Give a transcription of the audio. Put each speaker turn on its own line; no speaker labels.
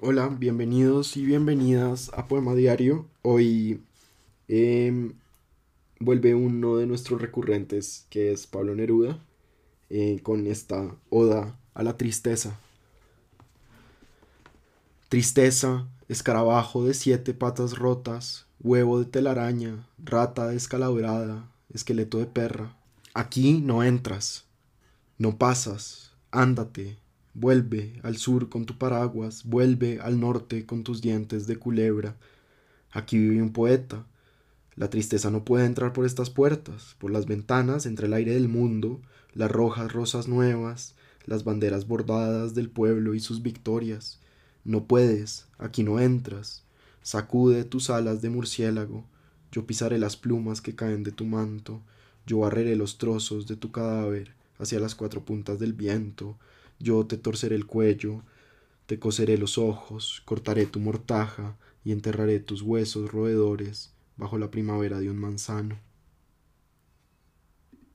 Hola, bienvenidos y bienvenidas a Poema Diario. Hoy em, vuelve uno de nuestros recurrentes, que es Pablo Neruda, eh, con esta oda a la tristeza. Tristeza, escarabajo de siete patas rotas, huevo de telaraña, rata descalabrada, esqueleto de perra. Aquí no entras, no pasas, ándate, Vuelve al sur con tu paraguas, vuelve al norte con tus dientes de culebra. Aquí vive un poeta. La tristeza no puede entrar por estas puertas, por las ventanas, entre el aire del mundo, las rojas rosas nuevas, las banderas bordadas del pueblo y sus victorias. No puedes, aquí no entras. Sacude tus alas de murciélago. Yo pisaré las plumas que caen de tu manto. Yo barreré los trozos de tu cadáver hacia las cuatro puntas del viento. Yo te torceré el cuello, te coseré los ojos, cortaré tu mortaja y enterraré tus huesos roedores bajo la primavera de un manzano.